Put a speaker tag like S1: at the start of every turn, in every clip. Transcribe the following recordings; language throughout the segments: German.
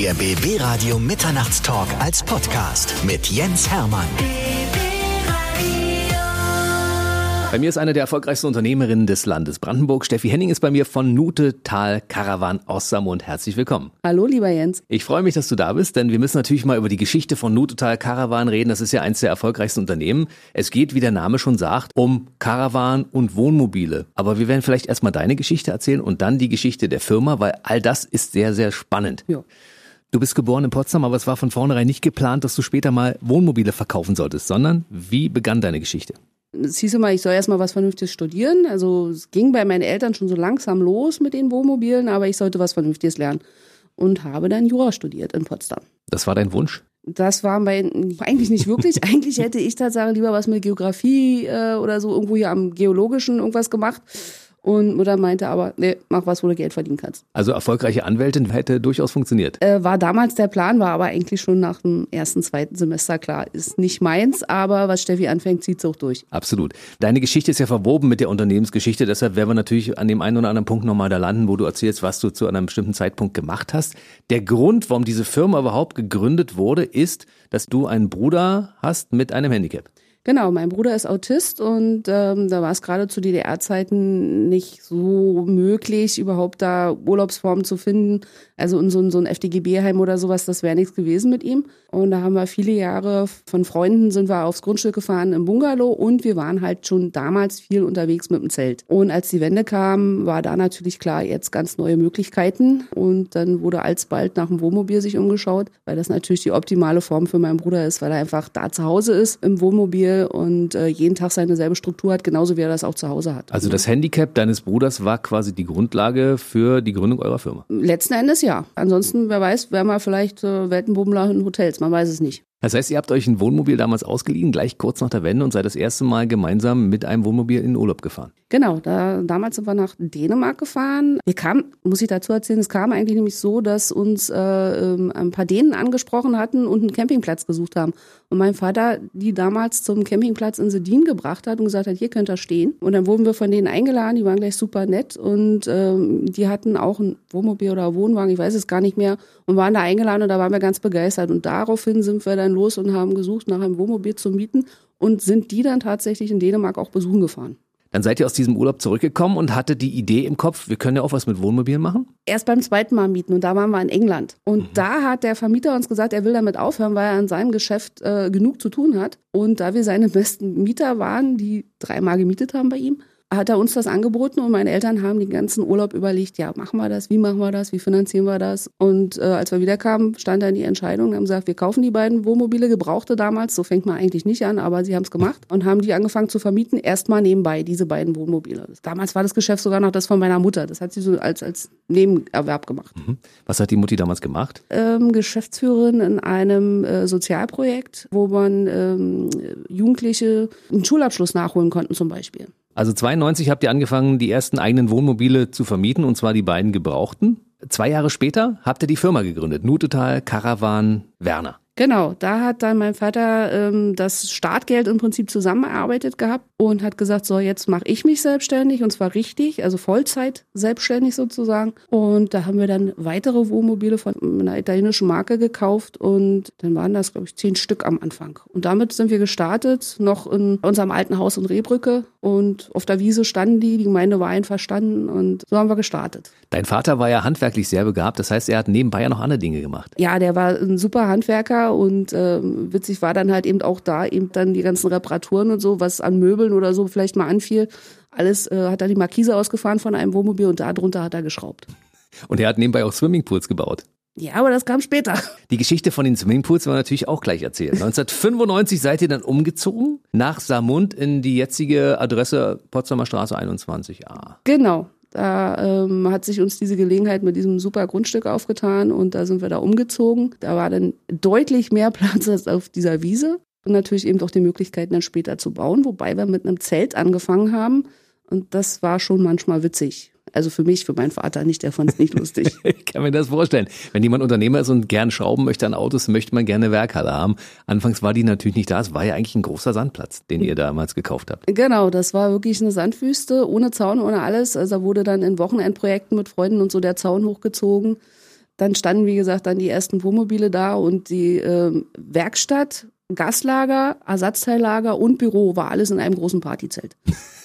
S1: Der BB Radio Mitternachtstalk als Podcast mit Jens Hermann.
S2: Bei mir ist eine der erfolgreichsten Unternehmerinnen des Landes Brandenburg. Steffi Henning ist bei mir von Nute Tal Caravan Ossamund. Herzlich willkommen.
S3: Hallo, lieber Jens.
S2: Ich freue mich, dass du da bist, denn wir müssen natürlich mal über die Geschichte von Nute Tal Caravan reden. Das ist ja eines der erfolgreichsten Unternehmen. Es geht, wie der Name schon sagt, um Caravan und Wohnmobile. Aber wir werden vielleicht erstmal deine Geschichte erzählen und dann die Geschichte der Firma, weil all das ist sehr, sehr spannend.
S3: Ja.
S2: Du bist geboren in Potsdam, aber es war von vornherein nicht geplant, dass du später mal Wohnmobile verkaufen solltest, sondern wie begann deine Geschichte?
S3: Es hieß immer, ich soll erstmal was Vernünftiges studieren. Also es ging bei meinen Eltern schon so langsam los mit den Wohnmobilen, aber ich sollte was Vernünftiges lernen. Und habe dann Jura studiert in Potsdam.
S2: Das war dein Wunsch?
S3: Das war mein, eigentlich nicht wirklich. eigentlich hätte ich tatsächlich lieber was mit Geografie äh, oder so irgendwo hier am Geologischen irgendwas gemacht. Und Mutter meinte aber, nee, mach was, wo du Geld verdienen kannst.
S2: Also erfolgreiche Anwältin hätte durchaus funktioniert.
S3: Äh, war damals der Plan, war aber eigentlich schon nach dem ersten, zweiten Semester klar. Ist nicht meins, aber was Steffi anfängt, zieht's auch durch.
S2: Absolut. Deine Geschichte ist ja verwoben mit der Unternehmensgeschichte, deshalb werden wir natürlich an dem einen oder anderen Punkt nochmal da landen, wo du erzählst, was du zu einem bestimmten Zeitpunkt gemacht hast. Der Grund, warum diese Firma überhaupt gegründet wurde, ist, dass du einen Bruder hast mit einem Handicap.
S3: Genau, mein Bruder ist Autist und ähm, da war es gerade zu DDR-Zeiten nicht so möglich, überhaupt da Urlaubsformen zu finden. Also in so, so ein FDGB-Heim oder sowas, das wäre nichts gewesen mit ihm. Und da haben wir viele Jahre von Freunden sind wir aufs Grundstück gefahren im Bungalow und wir waren halt schon damals viel unterwegs mit dem Zelt. Und als die Wende kam, war da natürlich klar, jetzt ganz neue Möglichkeiten. Und dann wurde alsbald nach dem Wohnmobil sich umgeschaut, weil das natürlich die optimale Form für meinen Bruder ist, weil er einfach da zu Hause ist im Wohnmobil und äh, jeden Tag seine selbe Struktur hat, genauso wie er das auch zu Hause hat.
S2: Also das Handicap deines Bruders war quasi die Grundlage für die Gründung eurer Firma?
S3: Letzten Endes ja. Ansonsten, wer weiß, wären wir vielleicht äh, Weltenbummler in Hotels, man weiß es nicht.
S2: Das heißt, ihr habt euch ein Wohnmobil damals ausgeliehen, gleich kurz nach der Wende und seid das erste Mal gemeinsam mit einem Wohnmobil in den Urlaub gefahren.
S3: Genau, da, damals sind wir nach Dänemark gefahren. Wir kamen, muss ich dazu erzählen, es kam eigentlich nämlich so, dass uns äh, ähm, ein paar Dänen angesprochen hatten und einen Campingplatz gesucht haben. Und mein Vater die damals zum Campingplatz in Sedin gebracht hat und gesagt hat, hier könnt ihr stehen. Und dann wurden wir von denen eingeladen, die waren gleich super nett und ähm, die hatten auch ein Wohnmobil oder Wohnwagen, ich weiß es gar nicht mehr, und waren da eingeladen und da waren wir ganz begeistert. Und daraufhin sind wir dann los und haben gesucht nach einem Wohnmobil zu mieten und sind die dann tatsächlich in Dänemark auch besuchen gefahren.
S2: Dann seid ihr aus diesem Urlaub zurückgekommen und hattet die Idee im Kopf, wir können ja auch was mit Wohnmobilen machen?
S3: Erst beim zweiten Mal mieten und da waren wir in England. Und mhm. da hat der Vermieter uns gesagt, er will damit aufhören, weil er in seinem Geschäft äh, genug zu tun hat. Und da wir seine besten Mieter waren, die dreimal gemietet haben bei ihm, hat er uns das angeboten und meine Eltern haben den ganzen Urlaub überlegt, ja, machen wir das, wie machen wir das, wie finanzieren wir das? Und äh, als wir wiederkamen, stand dann die Entscheidung, haben gesagt, wir kaufen die beiden Wohnmobile, gebrauchte damals, so fängt man eigentlich nicht an, aber sie haben es gemacht und haben die angefangen zu vermieten, erstmal nebenbei, diese beiden Wohnmobile. Damals war das Geschäft sogar noch das von meiner Mutter, das hat sie so als, als Nebenerwerb gemacht.
S2: Mhm. Was hat die Mutti damals gemacht?
S3: Ähm, Geschäftsführerin in einem äh, Sozialprojekt, wo man ähm, Jugendliche einen Schulabschluss nachholen konnten zum Beispiel.
S2: Also 92 habt ihr angefangen, die ersten eigenen Wohnmobile zu vermieten, und zwar die beiden gebrauchten. Zwei Jahre später habt ihr die Firma gegründet, Nutetal Caravan Werner.
S3: Genau, da hat dann mein Vater ähm, das Startgeld im Prinzip zusammengearbeitet gehabt und hat gesagt, so jetzt mache ich mich selbstständig und zwar richtig, also Vollzeit selbstständig sozusagen. Und da haben wir dann weitere Wohnmobile von einer italienischen Marke gekauft und dann waren das, glaube ich, zehn Stück am Anfang. Und damit sind wir gestartet, noch in unserem alten Haus in Rehbrücke und auf der Wiese standen die, die Gemeinde war einverstanden und so haben wir gestartet.
S2: Dein Vater war ja handwerklich sehr begabt, das heißt, er hat nebenbei ja noch andere Dinge gemacht.
S3: Ja, der war ein super Handwerker und äh, witzig war dann halt eben auch da eben dann die ganzen Reparaturen und so, was an Möbeln oder so vielleicht mal anfiel. Alles äh, hat er die Markise ausgefahren von einem Wohnmobil und darunter hat er geschraubt.
S2: Und er hat nebenbei auch Swimmingpools gebaut.
S3: Ja, aber das kam später.
S2: Die Geschichte von den Swimmingpools war natürlich auch gleich erzählt. 1995 seid ihr dann umgezogen nach Samund in die jetzige Adresse Potsdamer Straße 21a.
S3: Genau. Da ähm, hat sich uns diese Gelegenheit mit diesem super Grundstück aufgetan und da sind wir da umgezogen. Da war dann deutlich mehr Platz als auf dieser Wiese und natürlich eben auch die Möglichkeiten dann später zu bauen, wobei wir mit einem Zelt angefangen haben und das war schon manchmal witzig. Also für mich, für meinen Vater nicht, der fand es nicht lustig.
S2: ich kann mir das vorstellen. Wenn jemand Unternehmer ist und gern schrauben möchte an Autos, möchte man gerne Werkhalle haben. Anfangs war die natürlich nicht da. Es war ja eigentlich ein großer Sandplatz, den ihr damals gekauft habt.
S3: Genau, das war wirklich eine Sandwüste, ohne Zaun, ohne alles. Also da wurde dann in Wochenendprojekten mit Freunden und so der Zaun hochgezogen. dann standen, wie gesagt, dann die ersten Wohnmobile da und die äh, Werkstatt, Gaslager, Ersatzteillager und Büro war alles in einem großen Partyzelt.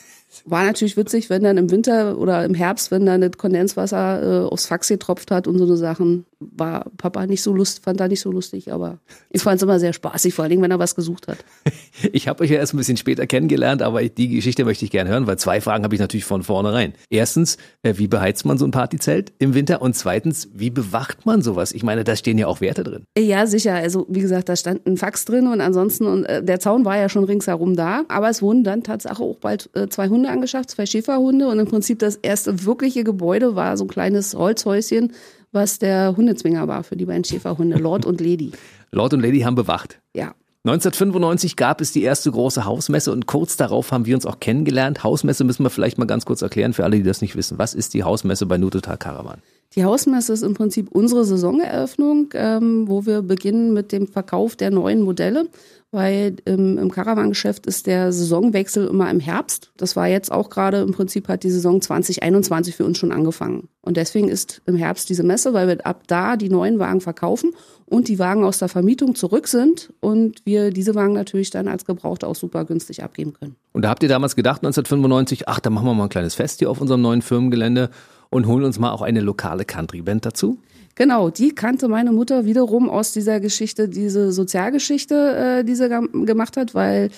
S3: War natürlich witzig, wenn dann im Winter oder im Herbst, wenn dann das Kondenswasser äh, aufs Fax getropft hat und so eine Sachen, war Papa nicht so lust, fand er nicht so lustig, aber ich fand es immer sehr spaßig, vor allem wenn er was gesucht hat.
S2: Ich habe euch ja erst ein bisschen später kennengelernt, aber die Geschichte möchte ich gerne hören, weil zwei Fragen habe ich natürlich von vornherein. Erstens, äh, wie beheizt man so ein Partyzelt im Winter? Und zweitens, wie bewacht man sowas? Ich meine, da stehen ja auch Werte drin.
S3: Ja, sicher. Also wie gesagt, da stand ein Fax drin und ansonsten, und äh, der Zaun war ja schon ringsherum da, aber es wurden dann tatsächlich auch bald äh, zwei Hunde angeschafft, zwei Schäferhunde und im Prinzip das erste wirkliche Gebäude war so ein kleines Holzhäuschen, was der Hundezwinger war für die beiden Schäferhunde, Lord und Lady.
S2: Lord und Lady haben bewacht.
S3: Ja.
S2: 1995 gab es die erste große Hausmesse und kurz darauf haben wir uns auch kennengelernt. Hausmesse müssen wir vielleicht mal ganz kurz erklären für alle, die das nicht wissen. Was ist die Hausmesse bei Nutotal Caravan?
S3: Die Hausmesse ist im Prinzip unsere Saisoneröffnung, ähm, wo wir beginnen mit dem Verkauf der neuen Modelle weil im, im Caravan-Geschäft ist der Saisonwechsel immer im Herbst. Das war jetzt auch gerade im Prinzip hat die Saison 2021 für uns schon angefangen. Und deswegen ist im Herbst diese Messe, weil wir ab da die neuen Wagen verkaufen und die Wagen aus der Vermietung zurück sind und wir diese Wagen natürlich dann als Gebraucht auch super günstig abgeben können.
S2: Und da habt ihr damals gedacht, 1995, ach, da machen wir mal ein kleines Fest hier auf unserem neuen Firmengelände und holen uns mal auch eine lokale Country-Band dazu?
S3: Genau, die kannte meine Mutter wiederum aus dieser Geschichte, diese Sozialgeschichte, äh, die sie gemacht hat, weil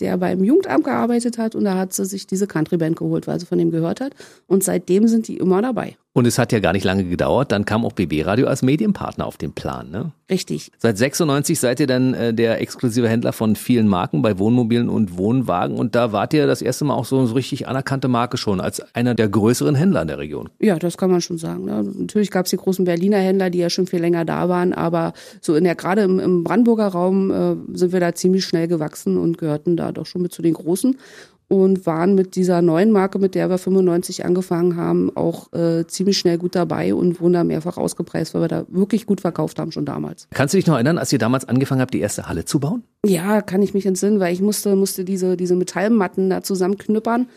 S3: der beim Jugendamt gearbeitet hat und da hat sie sich diese Country-Band geholt, weil sie von dem gehört hat. Und seitdem sind die immer dabei.
S2: Und es hat ja gar nicht lange gedauert, dann kam auch BB Radio als Medienpartner auf den Plan, ne?
S3: Richtig.
S2: Seit 96 seid ihr dann äh, der exklusive Händler von vielen Marken bei Wohnmobilen und Wohnwagen und da wart ihr das erste Mal auch so eine richtig anerkannte Marke schon als einer der größeren Händler in der Region.
S3: Ja, das kann man schon sagen. Ne? Natürlich gab es die großen Berliner Händler, die ja schon viel länger da waren, aber so in der gerade im, im Brandenburger Raum äh, sind wir da ziemlich schnell gewachsen und gehörten da doch schon mit zu den großen und waren mit dieser neuen Marke, mit der wir 95 angefangen haben, auch äh, ziemlich schnell gut dabei und wurden da mehrfach ausgepreist, weil wir da wirklich gut verkauft haben schon damals.
S2: Kannst du dich noch erinnern, als ihr damals angefangen habt, die erste Halle zu bauen?
S3: Ja, kann ich mich entsinnen, weil ich musste, musste diese, diese Metallmatten da zusammenknüppern,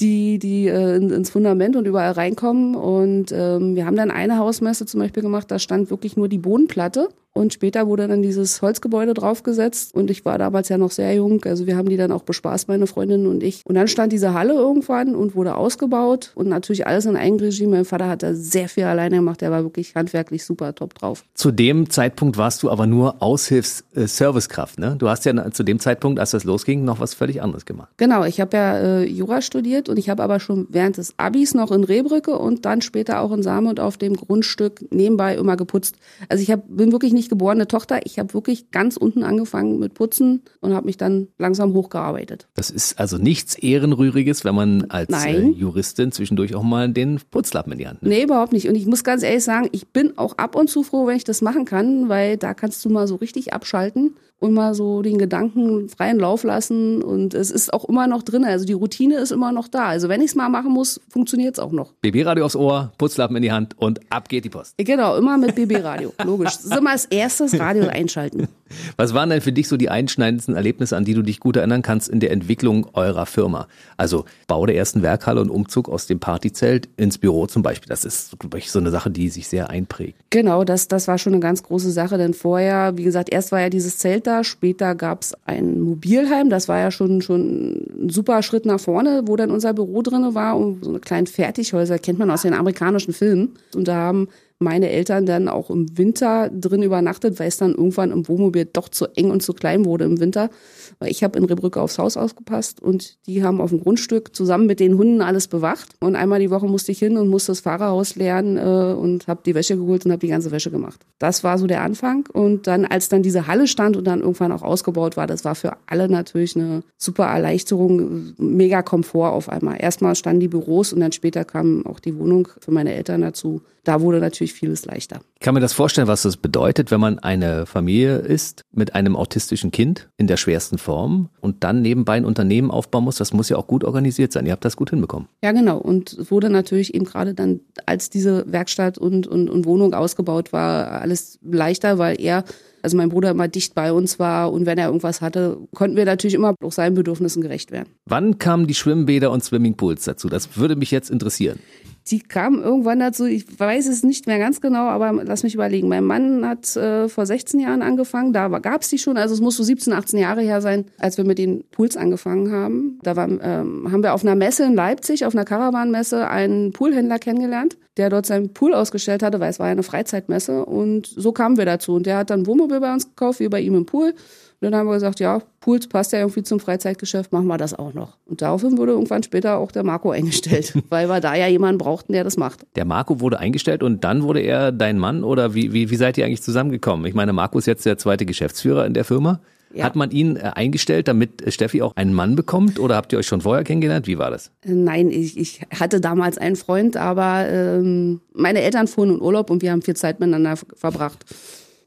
S3: die, die äh, ins Fundament und überall reinkommen. Und ähm, wir haben dann eine Hausmesse zum Beispiel gemacht, da stand wirklich nur die Bodenplatte und später wurde dann dieses Holzgebäude draufgesetzt und ich war damals ja noch sehr jung, also wir haben die dann auch bespaßt, meine Freundin und ich. Und dann stand diese Halle irgendwann und wurde ausgebaut und natürlich alles in Eigenregie. Mein Vater hat da sehr viel alleine gemacht, der war wirklich handwerklich super top drauf.
S2: Zu dem Zeitpunkt warst du aber nur Aushilfs-Servicekraft, ne? Du hast ja zu dem Zeitpunkt, als das losging, noch was völlig anderes gemacht.
S3: Genau, ich habe ja äh, Jura studiert und ich habe aber schon während des Abis noch in Rehbrücke und dann später auch in Samund auf dem Grundstück nebenbei immer geputzt. Also ich hab, bin wirklich nicht nicht geborene Tochter. Ich habe wirklich ganz unten angefangen mit Putzen und habe mich dann langsam hochgearbeitet.
S2: Das ist also nichts Ehrenrühriges, wenn man als äh, Juristin zwischendurch auch mal den Putzlappen in die Hand
S3: nimmt. Nee, überhaupt nicht. Und ich muss ganz ehrlich sagen, ich bin auch ab und zu froh, wenn ich das machen kann, weil da kannst du mal so richtig abschalten und mal so den Gedanken freien Lauf lassen. Und es ist auch immer noch drin. Also die Routine ist immer noch da. Also wenn ich es mal machen muss, funktioniert es auch noch.
S2: BB-Radio aufs Ohr, Putzlappen in die Hand und ab geht die Post.
S3: Genau, immer mit BB-Radio. Logisch. Das ist immer das erste Radio einschalten.
S2: Was waren denn für dich so die einschneidendsten Erlebnisse, an die du dich gut erinnern kannst in der Entwicklung eurer Firma? Also Bau der ersten Werkhalle und Umzug aus dem Partyzelt ins Büro zum Beispiel. Das ist, glaube ich, so eine Sache, die sich sehr einprägt.
S3: Genau, das, das war schon eine ganz große Sache. Denn vorher, wie gesagt, erst war ja dieses Zelt da. Später gab es ein Mobilheim. Das war ja schon, schon ein super Schritt nach vorne, wo dann unser Büro drin war. Und so eine kleine Fertighäuser kennt man aus den amerikanischen Filmen. Und da haben meine Eltern dann auch im Winter drin übernachtet, weil es dann irgendwann im Wohnmobil doch zu eng und zu klein wurde im Winter. Weil ich habe in Rebrücke aufs Haus ausgepasst und die haben auf dem Grundstück zusammen mit den Hunden alles bewacht. Und einmal die Woche musste ich hin und musste das Fahrerhaus lernen äh, und habe die Wäsche geholt und habe die ganze Wäsche gemacht. Das war so der Anfang. Und dann, als dann diese Halle stand und dann irgendwann auch ausgebaut war, das war für alle natürlich eine super Erleichterung, mega Komfort auf einmal. Erstmal standen die Büros und dann später kam auch die Wohnung für meine Eltern dazu. Da wurde natürlich vieles leichter.
S2: Ich kann mir das vorstellen, was das bedeutet, wenn man eine Familie ist mit einem autistischen Kind in der schwersten Form und dann nebenbei ein Unternehmen aufbauen muss. Das muss ja auch gut organisiert sein. Ihr habt das gut hinbekommen.
S3: Ja, genau. Und wurde natürlich eben gerade dann, als diese Werkstatt und, und, und Wohnung ausgebaut war, alles leichter, weil er also mein Bruder immer dicht bei uns war und wenn er irgendwas hatte, konnten wir natürlich immer auch seinen Bedürfnissen gerecht werden.
S2: Wann kamen die Schwimmbäder und Swimmingpools dazu? Das würde mich jetzt interessieren.
S3: Die kam irgendwann dazu, ich weiß es nicht mehr ganz genau, aber lass mich überlegen. Mein Mann hat äh, vor 16 Jahren angefangen, da gab es die schon, also es muss so 17, 18 Jahre her sein, als wir mit den Pools angefangen haben. Da war, ähm, haben wir auf einer Messe in Leipzig, auf einer Caravan-Messe, einen Poolhändler kennengelernt, der dort seinen Pool ausgestellt hatte, weil es war ja eine Freizeitmesse und so kamen wir dazu. Und der hat dann Wohnmobil bei uns gekauft, wie bei ihm im Pool dann haben wir gesagt, ja, Pools passt ja irgendwie zum Freizeitgeschäft, machen wir das auch noch. Und daraufhin wurde irgendwann später auch der Marco eingestellt, weil wir da ja jemanden brauchten, der das macht.
S2: Der Marco wurde eingestellt und dann wurde er dein Mann oder wie, wie, wie seid ihr eigentlich zusammengekommen? Ich meine, Marco ist jetzt der zweite Geschäftsführer in der Firma. Ja. Hat man ihn äh, eingestellt, damit Steffi auch einen Mann bekommt oder habt ihr euch schon vorher kennengelernt? Wie war das?
S3: Nein, ich, ich hatte damals einen Freund, aber ähm, meine Eltern fuhren in Urlaub und wir haben viel Zeit miteinander verbracht.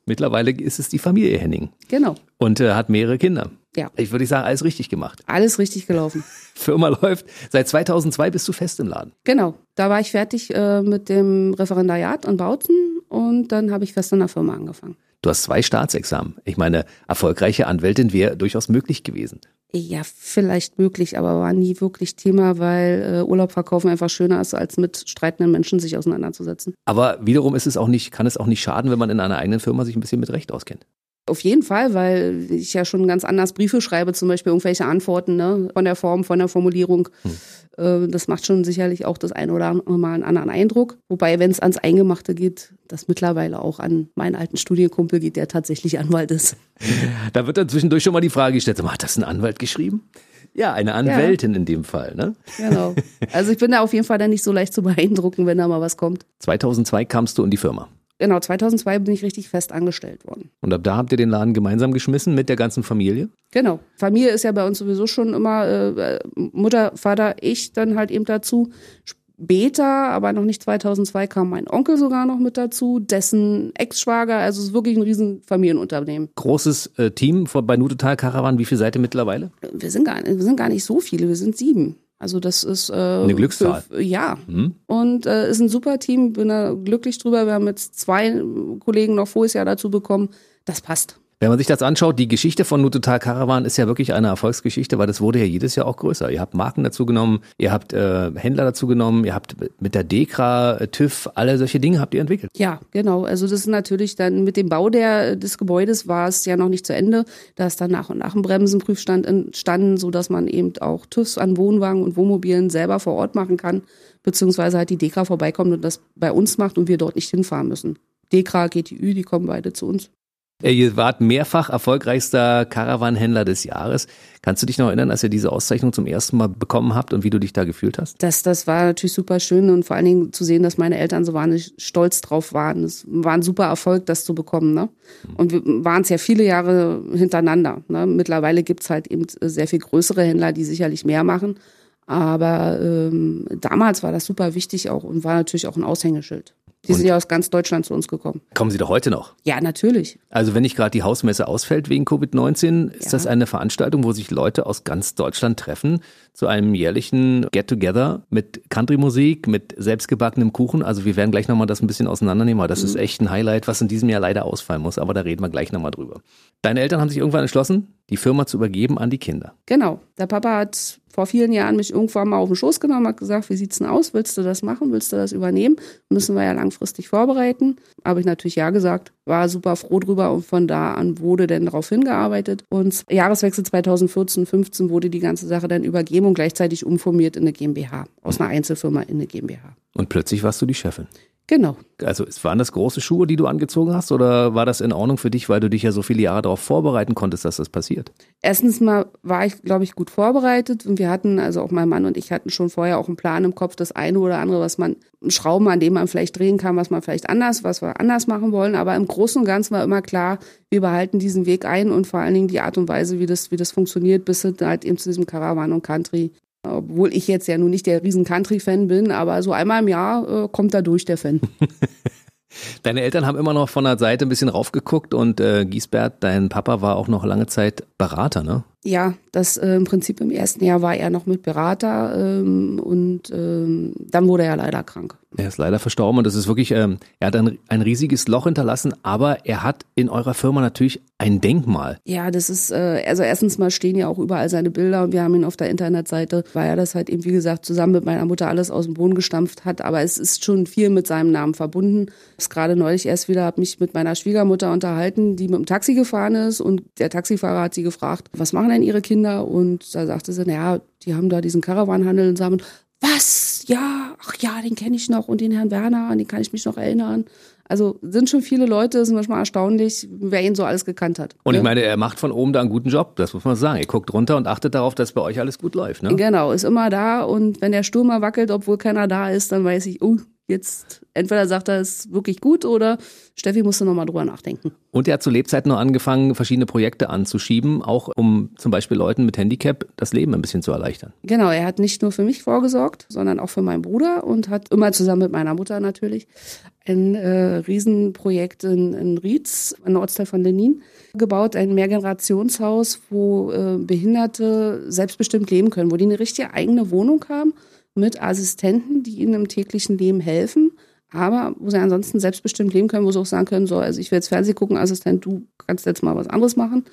S2: Mittlerweile ist es die Familie Henning.
S3: Genau.
S2: Und äh, hat mehrere Kinder.
S3: Ja.
S2: Ich würde sagen, alles richtig gemacht.
S3: Alles richtig gelaufen.
S2: Firma läuft. Seit 2002 bist du fest im Laden.
S3: Genau. Da war ich fertig äh, mit dem Referendariat an Bautzen und dann habe ich fest in der Firma angefangen.
S2: Du hast zwei Staatsexamen. Ich meine, erfolgreiche Anwältin wäre durchaus möglich gewesen.
S3: Ja, vielleicht möglich, aber war nie wirklich Thema, weil äh, Urlaub verkaufen einfach schöner ist, als mit streitenden Menschen sich auseinanderzusetzen.
S2: Aber wiederum ist es auch nicht, kann es auch nicht schaden, wenn man in einer eigenen Firma sich ein bisschen mit Recht auskennt.
S3: Auf jeden Fall, weil ich ja schon ganz anders Briefe schreibe, zum Beispiel irgendwelche Antworten ne, von der Form, von der Formulierung. Hm. Das macht schon sicherlich auch das ein oder andere Mal einen anderen Eindruck. Wobei, wenn es ans Eingemachte geht, das mittlerweile auch an meinen alten Studienkumpel geht, der tatsächlich Anwalt ist.
S2: Da wird dann zwischendurch schon mal die Frage gestellt, hat das ein Anwalt geschrieben? Ja, eine Anwältin ja. in dem Fall, ne?
S3: Genau. Also ich bin da auf jeden Fall dann nicht so leicht zu beeindrucken, wenn da mal was kommt.
S2: 2002 kamst du in die Firma.
S3: Genau, 2002 bin ich richtig fest angestellt worden.
S2: Und ab da habt ihr den Laden gemeinsam geschmissen mit der ganzen Familie?
S3: Genau. Familie ist ja bei uns sowieso schon immer äh, Mutter, Vater, ich dann halt eben dazu. Später, aber noch nicht 2002, kam mein Onkel sogar noch mit dazu, dessen Ex-Schwager. Also es ist wirklich ein riesen Familienunternehmen.
S2: Großes äh, Team bei Nutotal Caravan. Wie viele seid ihr mittlerweile?
S3: Wir sind, gar, wir sind gar nicht so viele, wir sind sieben. Also das ist äh,
S2: eine Glückszahl.
S3: Für, ja. Hm. Und äh, ist ein super Team, bin da glücklich drüber. Wir haben jetzt zwei Kollegen noch voriges Jahr dazu bekommen. Das passt.
S2: Wenn man sich das anschaut, die Geschichte von Nutotal Caravan ist ja wirklich eine Erfolgsgeschichte, weil das wurde ja jedes Jahr auch größer. Ihr habt Marken dazu genommen, ihr habt äh, Händler dazu genommen, ihr habt mit der Dekra, äh, TÜV, alle solche Dinge habt ihr entwickelt.
S3: Ja, genau. Also das ist natürlich dann mit dem Bau der, des Gebäudes war es ja noch nicht zu Ende. Da ist dann nach und nach ein Bremsenprüfstand entstanden, so dass man eben auch TÜVs an Wohnwagen und Wohnmobilen selber vor Ort machen kann, beziehungsweise halt die Dekra vorbeikommt und das bei uns macht und wir dort nicht hinfahren müssen. Dekra, GTÜ, die kommen beide zu uns.
S2: Ihr wart mehrfach erfolgreichster Caravan-Händler des Jahres. Kannst du dich noch erinnern, als ihr diese Auszeichnung zum ersten Mal bekommen habt und wie du dich da gefühlt hast?
S3: Das, das war natürlich super schön und vor allen Dingen zu sehen, dass meine Eltern so wahnsinnig stolz drauf waren. Es war ein super Erfolg, das zu bekommen. Ne? Und wir waren es ja viele Jahre hintereinander. Ne? Mittlerweile gibt's halt eben sehr viel größere Händler, die sicherlich mehr machen. Aber ähm, damals war das super wichtig auch und war natürlich auch ein Aushängeschild. Die und sind ja aus ganz Deutschland zu uns gekommen.
S2: Kommen Sie doch heute noch?
S3: Ja, natürlich.
S2: Also wenn nicht gerade die Hausmesse ausfällt wegen Covid-19, ist ja. das eine Veranstaltung, wo sich Leute aus ganz Deutschland treffen zu einem jährlichen Get-Together mit Country-Musik, mit selbstgebackenem Kuchen. Also wir werden gleich nochmal das ein bisschen auseinandernehmen, aber das mhm. ist echt ein Highlight, was in diesem Jahr leider ausfallen muss. Aber da reden wir gleich nochmal drüber. Deine Eltern haben sich irgendwann entschlossen, die Firma zu übergeben an die Kinder.
S3: Genau. Der Papa hat vor vielen Jahren mich irgendwann mal auf den Schoß genommen, hat gesagt, wie sieht's denn aus? Willst du das machen? Willst du das übernehmen? Müssen wir ja langfristig vorbereiten. Habe ich natürlich ja gesagt, war super froh drüber und von da an wurde dann darauf hingearbeitet. Und Jahreswechsel 2014-15 wurde die ganze Sache dann übergeben und gleichzeitig umformiert in eine GmbH, aus einer Einzelfirma in eine GmbH.
S2: Und plötzlich warst du die Chefin.
S3: Genau.
S2: Also waren das große Schuhe, die du angezogen hast oder war das in Ordnung für dich, weil du dich ja so viele Jahre darauf vorbereiten konntest, dass das passiert?
S3: Erstens mal war ich, glaube ich, gut vorbereitet und wir hatten, also auch mein Mann und ich hatten schon vorher auch einen Plan im Kopf, das eine oder andere, was man, Schrauben, an dem man vielleicht drehen kann, was man vielleicht anders, was wir anders machen wollen. Aber im Großen und Ganzen war immer klar, wir behalten diesen Weg ein und vor allen Dingen die Art und Weise, wie das, wie das funktioniert, bis halt eben zu diesem Caravan und Country obwohl ich jetzt ja nun nicht der riesen Country-Fan bin, aber so einmal im Jahr äh, kommt da durch der Fan.
S2: Deine Eltern haben immer noch von der Seite ein bisschen raufgeguckt und äh, Giesbert, dein Papa, war auch noch lange Zeit Berater, ne?
S3: Ja, das äh, im Prinzip im ersten Jahr war er noch mit Berater ähm, und ähm, dann wurde er leider krank.
S2: Er ist leider verstorben und das ist wirklich, ähm, er hat ein, ein riesiges Loch hinterlassen, aber er hat in eurer Firma natürlich ein Denkmal.
S3: Ja, das ist, äh, also erstens mal stehen ja auch überall seine Bilder und wir haben ihn auf der Internetseite, weil er das halt eben, wie gesagt, zusammen mit meiner Mutter alles aus dem Boden gestampft hat. Aber es ist schon viel mit seinem Namen verbunden. Ich gerade neulich erst wieder, habe mich mit meiner Schwiegermutter unterhalten, die mit dem Taxi gefahren ist und der Taxifahrer hat sie gefragt, was machen denn ihre Kinder? Und da sagte sie, naja, die haben da diesen Karawanhandel und sagen, was? Ja, ach ja, den kenne ich noch und den Herrn Werner, an den kann ich mich noch erinnern. Also sind schon viele Leute, ist manchmal erstaunlich, wer ihn so alles gekannt hat.
S2: Und
S3: ne?
S2: ich meine, er macht von oben da einen guten Job, das muss man sagen. Er guckt runter und achtet darauf, dass bei euch alles gut läuft. Ne?
S3: Genau, ist immer da und wenn der Sturm mal wackelt, obwohl keiner da ist, dann weiß ich, oh, jetzt entweder sagt er, es ist wirklich gut oder Steffi musste nochmal drüber nachdenken.
S2: Und er hat zu Lebzeiten noch angefangen, verschiedene Projekte anzuschieben, auch um zum Beispiel Leuten mit Handicap das Leben ein bisschen zu erleichtern.
S3: Genau, er hat nicht nur für mich vorgesorgt, sondern auch für meinen Bruder und hat immer zusammen mit meiner Mutter natürlich ein äh, Riesenprojekt in, in Rietz, ein Ortsteil von Lenin, gebaut, ein Mehrgenerationshaus, wo äh, Behinderte selbstbestimmt leben können, wo die eine richtige eigene Wohnung haben mit Assistenten, die ihnen im täglichen Leben helfen, aber wo sie ansonsten selbstbestimmt leben können, wo sie auch sagen können, so, also ich will jetzt Fernsehen gucken, Assistent, du kannst jetzt mal was anderes machen.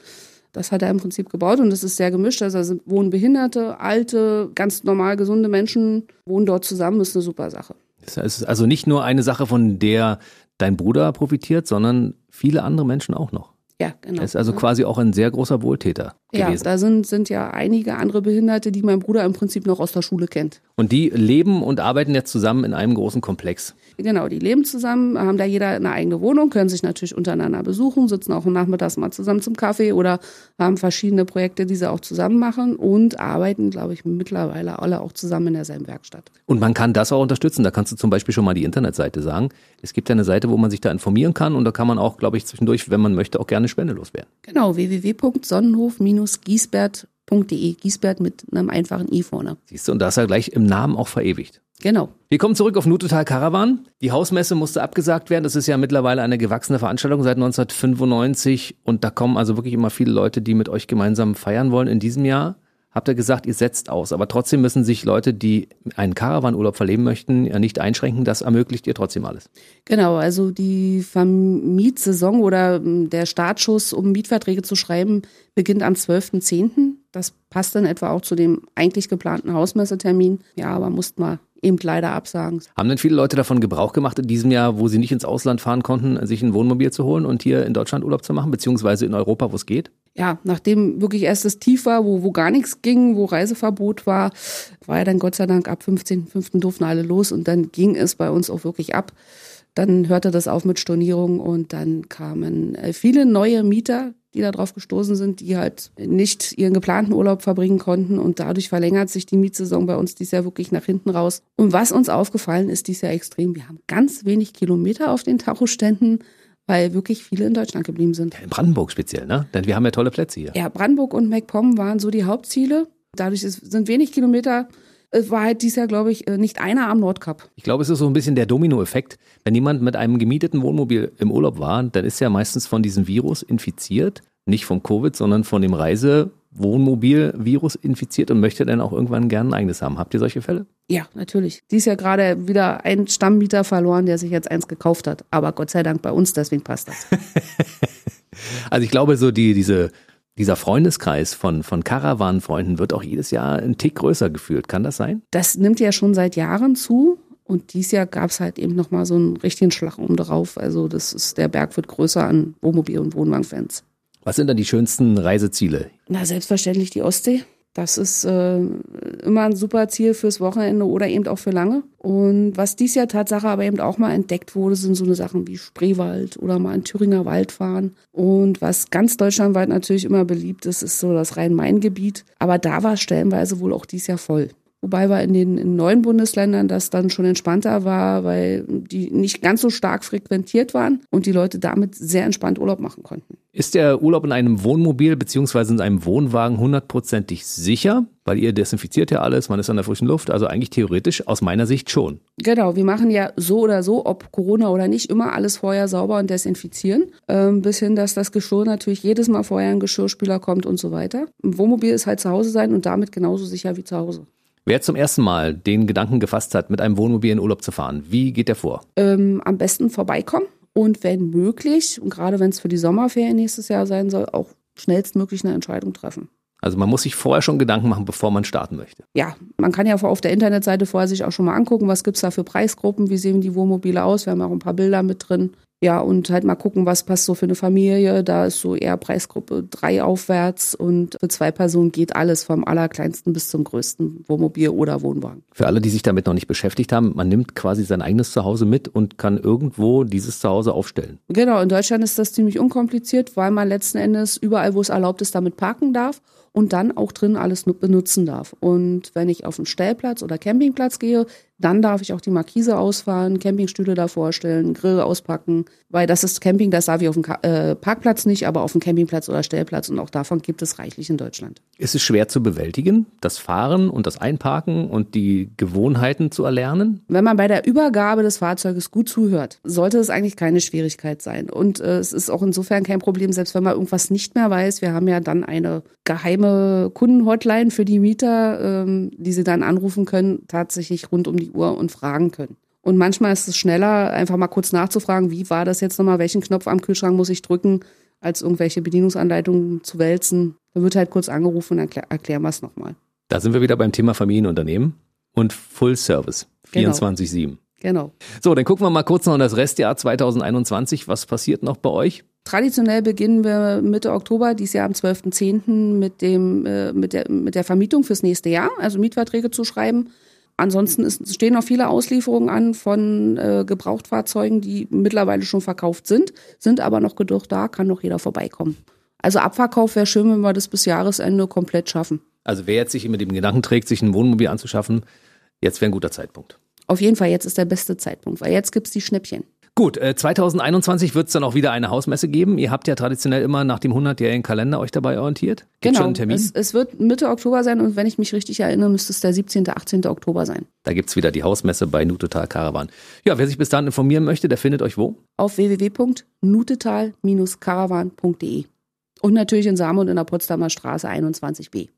S3: Das hat er im Prinzip gebaut und das ist sehr gemischt. Also wohnen Behinderte, alte, ganz normal gesunde Menschen, wohnen dort zusammen, ist eine super Sache.
S2: Es ist also nicht nur eine Sache, von der dein Bruder profitiert, sondern viele andere Menschen auch noch.
S3: Ja, genau.
S2: Er ist also quasi auch ein sehr großer Wohltäter
S3: ja,
S2: gewesen.
S3: da sind, sind ja einige andere Behinderte, die mein Bruder im Prinzip noch aus der Schule kennt.
S2: Und die leben und arbeiten jetzt zusammen in einem großen Komplex.
S3: Genau, die leben zusammen, haben da jeder eine eigene Wohnung, können sich natürlich untereinander besuchen, sitzen auch nachmittags mal zusammen zum Kaffee oder haben verschiedene Projekte, die sie auch zusammen machen und arbeiten, glaube ich, mittlerweile alle auch zusammen in derselben Werkstatt.
S2: Und man kann das auch unterstützen. Da kannst du zum Beispiel schon mal die Internetseite sagen. Es gibt ja eine Seite, wo man sich da informieren kann und da kann man auch, glaube ich, zwischendurch, wenn man möchte, auch gerne Spende loswerden.
S3: Genau, www.sonnenhof-giesbert.de. Giesbert mit einem einfachen i vorne.
S2: Siehst du, und da ist er gleich im Namen auch verewigt.
S3: Genau.
S2: Wir kommen zurück auf Nutotal Caravan. Die Hausmesse musste abgesagt werden. Das ist ja mittlerweile eine gewachsene Veranstaltung seit 1995 und da kommen also wirklich immer viele Leute, die mit euch gemeinsam feiern wollen. In diesem Jahr habt ihr gesagt, ihr setzt aus, aber trotzdem müssen sich Leute, die einen Caravanurlaub verleben möchten, ja nicht einschränken. Das ermöglicht ihr trotzdem alles.
S3: Genau, also die Vermietsaison oder ähm, der Startschuss, um Mietverträge zu schreiben, beginnt am 12.10. Das passt dann etwa auch zu dem eigentlich geplanten Hausmessetermin. Ja, aber mussten wir eben leider absagen.
S2: Haben denn viele Leute davon Gebrauch gemacht in diesem Jahr, wo sie nicht ins Ausland fahren konnten, sich ein Wohnmobil zu holen und hier in Deutschland Urlaub zu machen, beziehungsweise in Europa, wo es geht?
S3: Ja, nachdem wirklich erst das Tief war, wo, wo gar nichts ging, wo Reiseverbot war, war ja dann Gott sei Dank ab 15.05. durften alle los und dann ging es bei uns auch wirklich ab. Dann hörte das auf mit Stornierung und dann kamen äh, viele neue Mieter, die da drauf gestoßen sind, die halt nicht ihren geplanten Urlaub verbringen konnten und dadurch verlängert sich die Mietsaison bei uns dies Jahr wirklich nach hinten raus. Und was uns aufgefallen ist dies Jahr extrem, wir haben ganz wenig Kilometer auf den Tachoständen weil wirklich viele in Deutschland geblieben sind.
S2: In Brandenburg speziell, ne? Denn wir haben ja tolle Plätze hier.
S3: Ja, Brandenburg und MacPom waren so die Hauptziele. Dadurch ist, sind wenig Kilometer. Es war halt dieses Jahr, glaube ich, äh, nicht einer am Nordkap.
S2: Ich glaube, es ist so ein bisschen der Dominoeffekt. Wenn jemand mit einem gemieteten Wohnmobil im Urlaub war, dann ist er meistens von diesem Virus infiziert. Nicht vom Covid, sondern von dem Reisewohnmobil-Virus infiziert und möchte dann auch irgendwann gerne ein eigenes haben. Habt ihr solche Fälle?
S3: Ja, natürlich. Dies Jahr gerade wieder ein Stammmieter verloren, der sich jetzt eins gekauft hat. Aber Gott sei Dank bei uns, deswegen passt das.
S2: also ich glaube, so die, diese, dieser Freundeskreis von, von Caravan-Freunden wird auch jedes Jahr ein Tick größer gefühlt. Kann das sein?
S3: Das nimmt ja schon seit Jahren zu. Und dieses Jahr gab es halt eben nochmal so einen richtigen Schlag um drauf. Also das ist, der Berg wird größer an Wohnmobil- und Wohnwagenfans.
S2: Was sind dann die schönsten Reiseziele?
S3: Na, selbstverständlich die Ostsee. Das ist äh, immer ein super Ziel fürs Wochenende oder eben auch für lange. Und was dies Jahr Tatsache aber eben auch mal entdeckt wurde, sind so eine Sachen wie Spreewald oder mal in Thüringer Wald fahren. Und was ganz deutschlandweit natürlich immer beliebt ist, ist so das Rhein-Main-Gebiet. Aber da war stellenweise wohl auch dies Jahr voll. Wobei wir in den in neuen Bundesländern das dann schon entspannter war, weil die nicht ganz so stark frequentiert waren und die Leute damit sehr entspannt Urlaub machen konnten.
S2: Ist der Urlaub in einem Wohnmobil beziehungsweise in einem Wohnwagen hundertprozentig sicher? Weil ihr desinfiziert ja alles, man ist an der frischen Luft, also eigentlich theoretisch aus meiner Sicht schon.
S3: Genau, wir machen ja so oder so, ob Corona oder nicht, immer alles vorher sauber und desinfizieren. Ähm, bis hin, dass das Geschirr natürlich jedes Mal vorher ein Geschirrspüler kommt und so weiter. Ein Wohnmobil ist halt zu Hause sein und damit genauso sicher wie zu Hause.
S2: Wer zum ersten Mal den Gedanken gefasst hat, mit einem Wohnmobil in Urlaub zu fahren, wie geht der vor?
S3: Ähm, am besten vorbeikommen und wenn möglich, und gerade wenn es für die Sommerferien nächstes Jahr sein soll, auch schnellstmöglich eine Entscheidung treffen.
S2: Also man muss sich vorher schon Gedanken machen, bevor man starten möchte.
S3: Ja, man kann ja auf der Internetseite vorher sich auch schon mal angucken, was gibt es da für Preisgruppen, wie sehen die Wohnmobile aus. Wir haben auch ein paar Bilder mit drin. Ja, und halt mal gucken, was passt so für eine Familie. Da ist so eher Preisgruppe drei aufwärts und für zwei Personen geht alles vom allerkleinsten bis zum größten Wohnmobil oder Wohnwagen.
S2: Für alle, die sich damit noch nicht beschäftigt haben, man nimmt quasi sein eigenes Zuhause mit und kann irgendwo dieses Zuhause aufstellen.
S3: Genau, in Deutschland ist das ziemlich unkompliziert, weil man letzten Endes überall, wo es erlaubt ist, damit parken darf und dann auch drin alles benutzen darf. Und wenn ich auf einen Stellplatz oder Campingplatz gehe, dann darf ich auch die Markise ausfahren, Campingstühle da vorstellen, Grill auspacken, weil das ist Camping, das darf ich auf dem äh, Parkplatz nicht, aber auf dem Campingplatz oder Stellplatz und auch davon gibt es reichlich in Deutschland.
S2: Ist es schwer zu bewältigen, das Fahren und das Einparken und die Gewohnheiten zu erlernen?
S3: Wenn man bei der Übergabe des Fahrzeuges gut zuhört, sollte es eigentlich keine Schwierigkeit sein. Und äh, es ist auch insofern kein Problem, selbst wenn man irgendwas nicht mehr weiß. Wir haben ja dann eine geheime Kundenhotline für die Mieter, ähm, die sie dann anrufen können, tatsächlich rund um die Uhr und fragen können. Und manchmal ist es schneller, einfach mal kurz nachzufragen, wie war das jetzt nochmal, welchen Knopf am Kühlschrank muss ich drücken, als irgendwelche Bedienungsanleitungen zu wälzen. Da wird halt kurz angerufen und dann erklären wir es nochmal.
S2: Da sind wir wieder beim Thema Familienunternehmen und Full Service 24-7. Genau.
S3: genau.
S2: So, dann gucken wir mal kurz noch in das Restjahr 2021. Was passiert noch bei euch?
S3: Traditionell beginnen wir Mitte Oktober, dieses Jahr am 12.10. mit dem, äh, mit der, mit der Vermietung fürs nächste Jahr, also Mietverträge zu schreiben. Ansonsten ist, stehen noch viele Auslieferungen an von äh, Gebrauchtfahrzeugen, die mittlerweile schon verkauft sind, sind aber noch genug da, kann noch jeder vorbeikommen. Also Abverkauf wäre schön, wenn wir das bis Jahresende komplett schaffen.
S2: Also wer jetzt sich mit dem Gedanken trägt, sich ein Wohnmobil anzuschaffen, jetzt wäre ein guter Zeitpunkt.
S3: Auf jeden Fall, jetzt ist der beste Zeitpunkt, weil jetzt gibt es die Schnäppchen.
S2: Gut, 2021 wird es dann auch wieder eine Hausmesse geben. Ihr habt ja traditionell immer nach dem 100-jährigen Kalender euch dabei orientiert. Gibt
S3: genau,
S2: schon einen Termin?
S3: Es, es, wird Mitte Oktober sein und wenn ich mich richtig erinnere, müsste es der 17., 18. Oktober sein.
S2: Da gibt es wieder die Hausmesse bei Nutotal Caravan. Ja, wer sich bis dahin informieren möchte, der findet euch wo?
S3: Auf www.nutetal-caravan.de und natürlich in Samen und in der Potsdamer Straße 21b.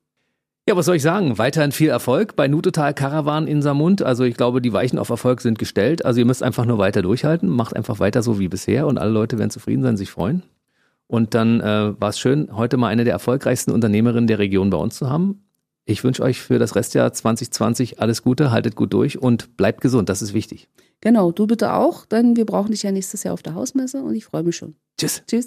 S2: Ja, was soll ich sagen? Weiterhin viel Erfolg bei Nutotal Caravan in Samund. Also ich glaube, die Weichen auf Erfolg sind gestellt. Also ihr müsst einfach nur weiter durchhalten. Macht einfach weiter so wie bisher und alle Leute werden zufrieden sein, sich freuen. Und dann äh, war es schön, heute mal eine der erfolgreichsten Unternehmerinnen der Region bei uns zu haben. Ich wünsche euch für das Restjahr 2020 alles Gute, haltet gut durch und bleibt gesund, das ist wichtig.
S3: Genau, du bitte auch, denn wir brauchen dich ja nächstes Jahr auf der Hausmesse und ich freue mich schon.
S2: Tschüss.
S3: Tschüss.